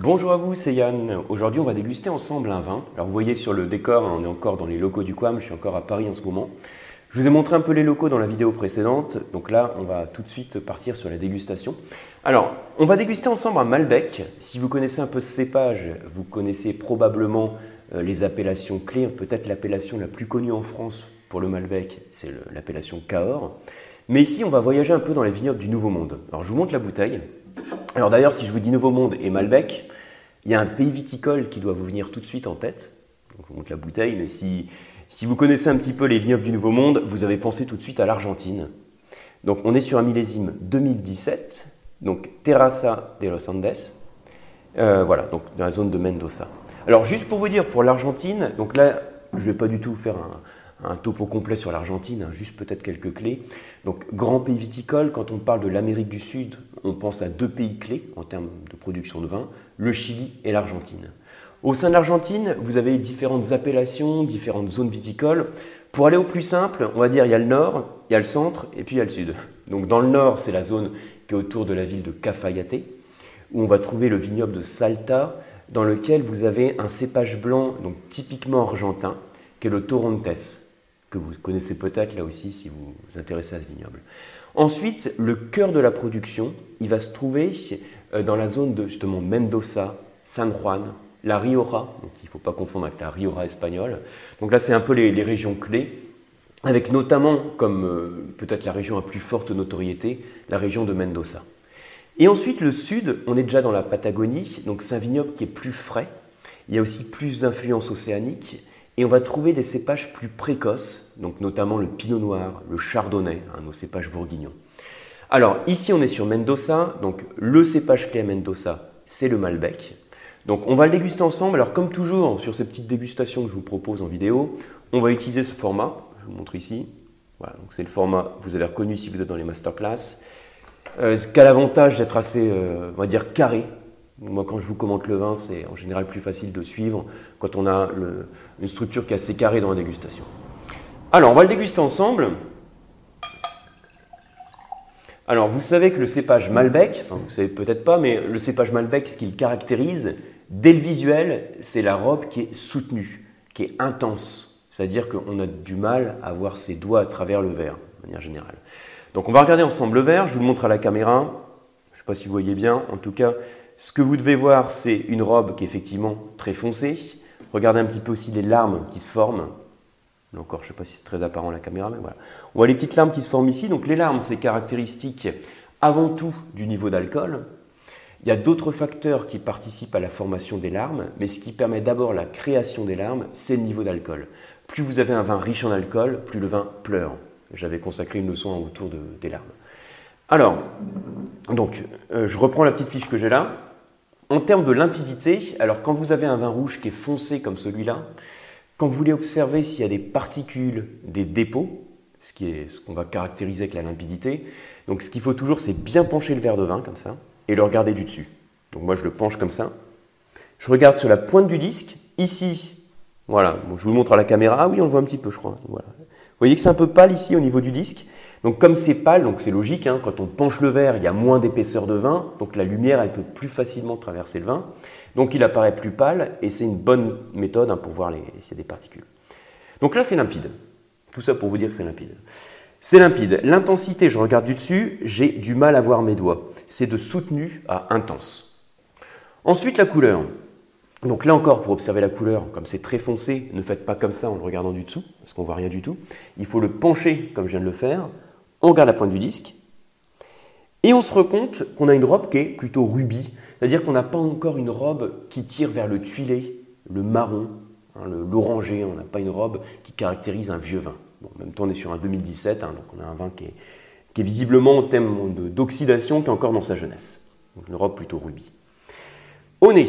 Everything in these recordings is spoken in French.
Bonjour à vous, c'est Yann. Aujourd'hui, on va déguster ensemble un vin. Alors, vous voyez sur le décor, hein, on est encore dans les locaux du Quam, je suis encore à Paris en ce moment. Je vous ai montré un peu les locaux dans la vidéo précédente, donc là, on va tout de suite partir sur la dégustation. Alors, on va déguster ensemble un Malbec. Si vous connaissez un peu ce cépage, vous connaissez probablement euh, les appellations clés. Peut-être l'appellation la plus connue en France pour le Malbec, c'est l'appellation Cahors. Mais ici, on va voyager un peu dans les vignobles du Nouveau Monde. Alors, je vous montre la bouteille. Alors d'ailleurs, si je vous dis Nouveau Monde et Malbec, il y a un pays viticole qui doit vous venir tout de suite en tête. Je vous montre la bouteille, mais si, si vous connaissez un petit peu les vignobles du Nouveau Monde, vous avez pensé tout de suite à l'Argentine. Donc on est sur un millésime 2017, donc Terraza de los Andes, euh, voilà, donc dans la zone de Mendoza. Alors juste pour vous dire, pour l'Argentine, donc là, je ne vais pas du tout faire un, un topo complet sur l'Argentine, hein, juste peut-être quelques clés. Donc, grand pays viticole, quand on parle de l'Amérique du Sud, on pense à deux pays clés en termes de production de vin, le Chili et l'Argentine. Au sein de l'Argentine, vous avez différentes appellations, différentes zones viticoles. Pour aller au plus simple, on va dire il y a le nord, il y a le centre et puis il y a le sud. Donc dans le nord, c'est la zone qui est autour de la ville de Cafayate, où on va trouver le vignoble de Salta, dans lequel vous avez un cépage blanc, donc typiquement argentin, qui est le Torontes que vous connaissez peut-être là aussi si vous vous intéressez à ce vignoble. Ensuite, le cœur de la production, il va se trouver euh, dans la zone de justement Mendoza, San Juan, la Rioja, donc il ne faut pas confondre avec la Rioja espagnole. Donc là, c'est un peu les, régions clés, avec notamment, comme euh, peut-être la région à plus forte notoriété, la région de Mendoza. Et ensuite, le sud, on est déjà dans la Patagonie, donc c'est un vignoble qui est plus frais. Il y a aussi plus d'influence océanique et on va trouver des cépages plus précoces, donc notamment le pinot noir, le chardonnay, nos cépages bourguignons. Alors ici on est sur Mendoza, donc le cépage clé à Mendoza, c'est le Malbec. Donc on va le déguster ensemble. Alors comme toujours sur ces petites dégustations que je vous propose en vidéo, on va utiliser ce format. Je vous montre ici. Voilà, donc c'est le format que vous avez reconnu si vous êtes dans les masterclass. Euh, ce qui a l'avantage d'être assez, euh, on va dire, carré. Moi, quand je vous commente le vin, c'est en général plus facile de suivre quand on a une structure qui est assez carrée dans la dégustation. Alors, on va le déguster ensemble. Alors, vous savez que le cépage Malbec, enfin, vous savez peut-être pas, mais le cépage Malbec, ce qu'il caractérise, dès le visuel, c'est la robe qui est soutenue, qui est intense. C'est-à-dire qu'on a du mal à voir ses doigts à travers le verre, de manière générale. Donc, on va regarder ensemble le verre. Je vous le montre à la caméra. Je ne sais pas si vous voyez bien. En tout cas, ce que vous devez voir, c'est une robe qui est effectivement très foncée. Regardez un petit peu aussi les larmes qui se forment. Là encore, je ne sais pas si c'est très apparent la caméra, mais voilà. On voit les petites larmes qui se forment ici. Donc les larmes, c'est caractéristique avant tout du niveau d'alcool. Il y a d'autres facteurs qui participent à la formation des larmes, mais ce qui permet d'abord la création des larmes, c'est le niveau d'alcool. Plus vous avez un vin riche en alcool, plus le vin pleure. J'avais consacré une leçon autour des larmes. Alors, donc, euh, je reprends la petite fiche que j'ai là. En termes de limpidité, alors quand vous avez un vin rouge qui est foncé comme celui-là, quand vous voulez observer s'il y a des particules, des dépôts, ce qui est ce qu'on va caractériser avec la limpidité, donc ce qu'il faut toujours, c'est bien pencher le verre de vin comme ça et le regarder du dessus. Donc moi, je le penche comme ça. Je regarde sur la pointe du disque. Ici, voilà, je vous le montre à la caméra. Ah oui, on le voit un petit peu, je crois. Voilà. Vous voyez que c'est un peu pâle ici au niveau du disque. Donc comme c'est pâle, donc c'est logique, hein, quand on penche le verre, il y a moins d'épaisseur de vin, donc la lumière, elle peut plus facilement traverser le vin. Donc il apparaît plus pâle, et c'est une bonne méthode hein, pour voir s'il y a des particules. Donc là, c'est limpide. Tout ça pour vous dire que c'est limpide. C'est limpide. L'intensité, je regarde du dessus, j'ai du mal à voir mes doigts. C'est de soutenu à intense. Ensuite, la couleur. Donc là encore, pour observer la couleur, comme c'est très foncé, ne faites pas comme ça en le regardant du dessous, parce qu'on ne voit rien du tout. Il faut le pencher, comme je viens de le faire, on regarde la pointe du disque, et on se rend compte qu'on a une robe qui est plutôt rubis, c'est-à-dire qu'on n'a pas encore une robe qui tire vers le tuilé, le marron, hein, l'orangé, on n'a pas une robe qui caractérise un vieux vin. Même temps, on est sur un 2017, hein, donc on a un vin qui est, visiblement au thème d'oxydation, qui est encore dans sa jeunesse. Donc une robe plutôt rubis. Au nez,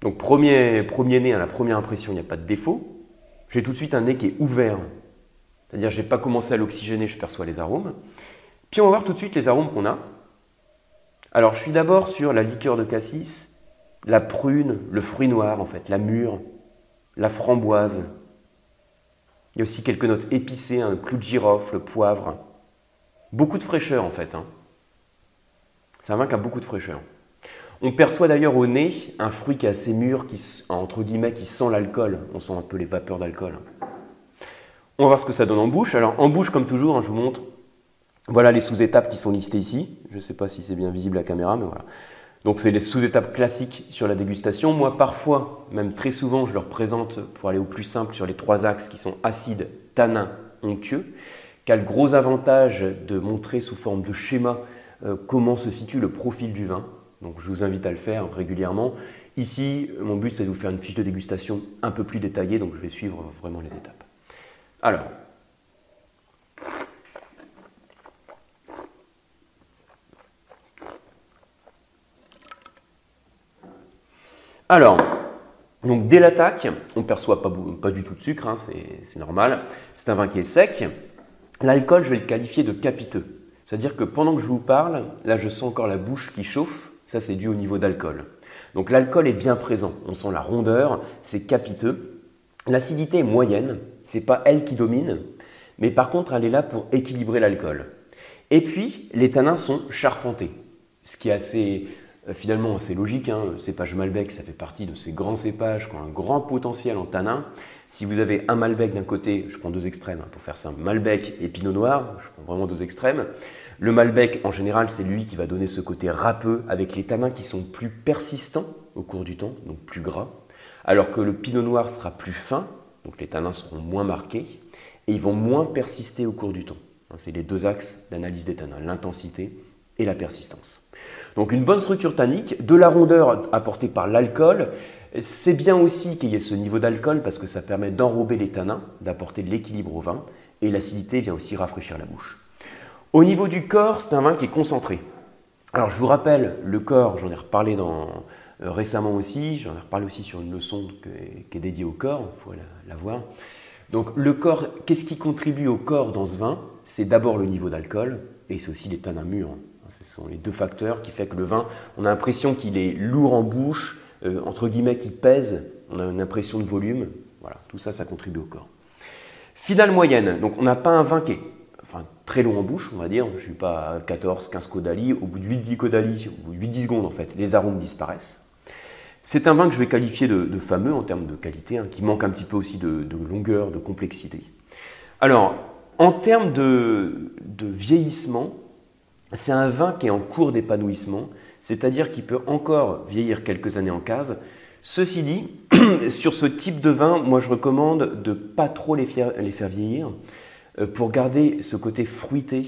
donc premier, premier nez, à la première impression, il n'y a pas de défaut. J'ai tout de suite un nez qui est ouvert, c'est-à-dire je n'ai pas commencé à l'oxygéner, je perçois les arômes. Puis on va voir tout de suite les arômes qu'on a. Alors je suis d'abord sur la liqueur de cassis, la prune, le fruit noir en fait, la mûre, la framboise. Il y a aussi quelques notes épicées, un clou de girofle, le poivre. Beaucoup de fraîcheur en fait. Hein. C'est un vin qui a beaucoup de fraîcheur. On perçoit d'ailleurs au nez un fruit qui est assez mûr, qui, entre guillemets, qui sent l'alcool. On sent un peu les vapeurs d'alcool. On va voir ce que ça donne en bouche. Alors en bouche, comme toujours, hein, je vous montre. Voilà les sous-étapes qui sont listées ici. Je ne sais pas si c'est bien visible à la caméra, mais voilà. Donc c'est les sous-étapes classiques sur la dégustation. Moi, parfois, même très souvent, je leur présente, pour aller au plus simple, sur les trois axes qui sont acide, tanin, onctueux, qui a le gros avantage de montrer sous forme de schéma euh, comment se situe le profil du vin. Donc je vous invite à le faire régulièrement. Ici, mon but c'est de vous faire une fiche de dégustation un peu plus détaillée, donc je vais suivre vraiment les étapes. Alors, alors, dès l'attaque, on ne perçoit pas, pas, du tout de sucre, hein, c'est normal. C'est un vin qui est sec. L'alcool, je vais le qualifier de capiteux. C'est-à-dire que pendant que je vous parle, là je sens encore la bouche qui chauffe, ça c'est dû au niveau d'alcool. Donc l'alcool est bien présent, on sent la rondeur, c'est capiteux. L'acidité est moyenne, c'est pas elle qui domine, mais par contre elle est là pour équilibrer l'alcool. Et puis les tanins sont charpentés, ce qui est assez euh, finalement assez logique. Hein. Le cépage Malbec, ça fait partie de ces grands cépages qui ont un grand potentiel en tanins. Si vous avez un Malbec d'un côté, je prends deux extrêmes hein, pour faire simple, Malbec et Pinot Noir, je prends vraiment deux extrêmes. Le Malbec, en général, c'est lui qui va donner ce côté râpeux avec les tanins qui sont plus persistants au cours du temps, donc plus gras, alors que le Pinot Noir sera plus fin, donc les tanins seront moins marqués, et ils vont moins persister au cours du temps. Hein, c'est les deux axes d'analyse des tanins, l'intensité et la persistance. Donc une bonne structure tannique, de la rondeur apportée par l'alcool, c'est bien aussi qu'il y ait ce niveau d'alcool parce que ça permet d'enrober les tanins, d'apporter de l'équilibre au vin, et l'acidité vient aussi rafraîchir la bouche. Au niveau du corps, c'est un vin qui est concentré. Alors je vous rappelle, le corps, j'en ai reparlé dans, récemment aussi, j'en ai reparlé aussi sur une leçon qui est dédiée au corps, vous pourrez la, voir. Donc le corps, qu'est-ce qui contribue au corps dans ce vin? C'est d'abord le niveau d'alcool et c'est aussi les tanins mûrs. Ce sont les deux facteurs qui font que le vin, on a l'impression qu'il est lourd en bouche, euh, entre guillemets, qu'il pèse, on a une impression de volume. Voilà, tout ça, ça contribue au corps. Finale moyenne, donc on n'a pas un vin qui est très long en bouche, on va dire. Je ne suis pas à 14, 15 caudalie. Au bout de 8-10 caudalie, au bout de 8-10 secondes, en fait, les arômes disparaissent. C'est un vin que je vais qualifier de, fameux en termes de qualité, hein, qui manque un petit peu aussi de, longueur, de complexité. Alors, en termes de, vieillissement, c'est un vin qui est en cours d'épanouissement, c'est-à-dire qu'il peut encore vieillir quelques années en cave. Ceci dit, sur ce type de vin, moi je recommande de pas trop les, faire vieillir, euh, pour garder ce côté fruité,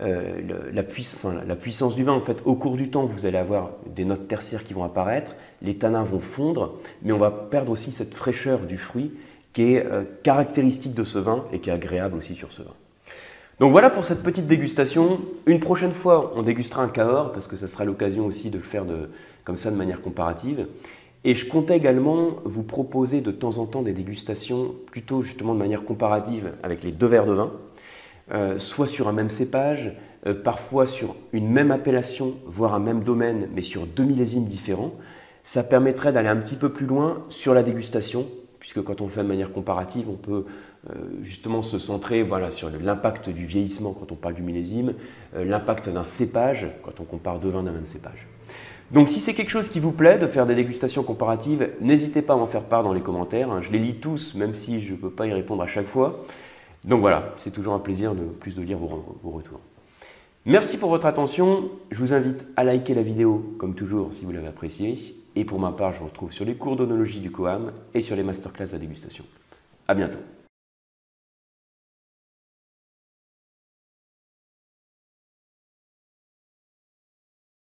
euh, la, puissance du vin, en fait, au cours du temps, vous allez avoir des notes tertiaires qui vont apparaître, les tanins vont fondre, mais on va perdre aussi cette fraîcheur du fruit qui est euh, caractéristique de ce vin et qui est agréable aussi sur ce vin. Donc voilà pour cette petite dégustation. Une prochaine fois, on dégustera un Cahors parce que ça sera l'occasion aussi de le faire comme ça de manière comparative. Et je comptais également vous proposer de temps en temps des dégustations plutôt justement de manière comparative avec les deux verres de vin, euh, soit sur un même cépage, euh, parfois sur une même appellation, voire un même domaine, mais sur deux millésimes différents. Ça permettrait d'aller un petit peu plus loin sur la dégustation, puisque quand on le fait de manière comparative, on peut euh, justement se centrer voilà, sur l'impact du vieillissement quand on parle du millésime, l'impact d'un cépage quand on compare deux vins d'un même cépage. Donc si c'est quelque chose qui vous plaît de faire des dégustations comparatives, n'hésitez pas à m'en faire part dans les commentaires. Hein. Je les lis tous, même si je ne peux pas y répondre à chaque fois. Donc voilà, c'est toujours un plaisir de plus de lire vos, vos retours. Merci pour votre attention. Je vous invite à liker la vidéo, comme toujours, si vous l'avez appréciée. Et pour ma part, je vous retrouve sur les cours d'onologie du COAM et sur les masterclass de dégustation. À bientôt.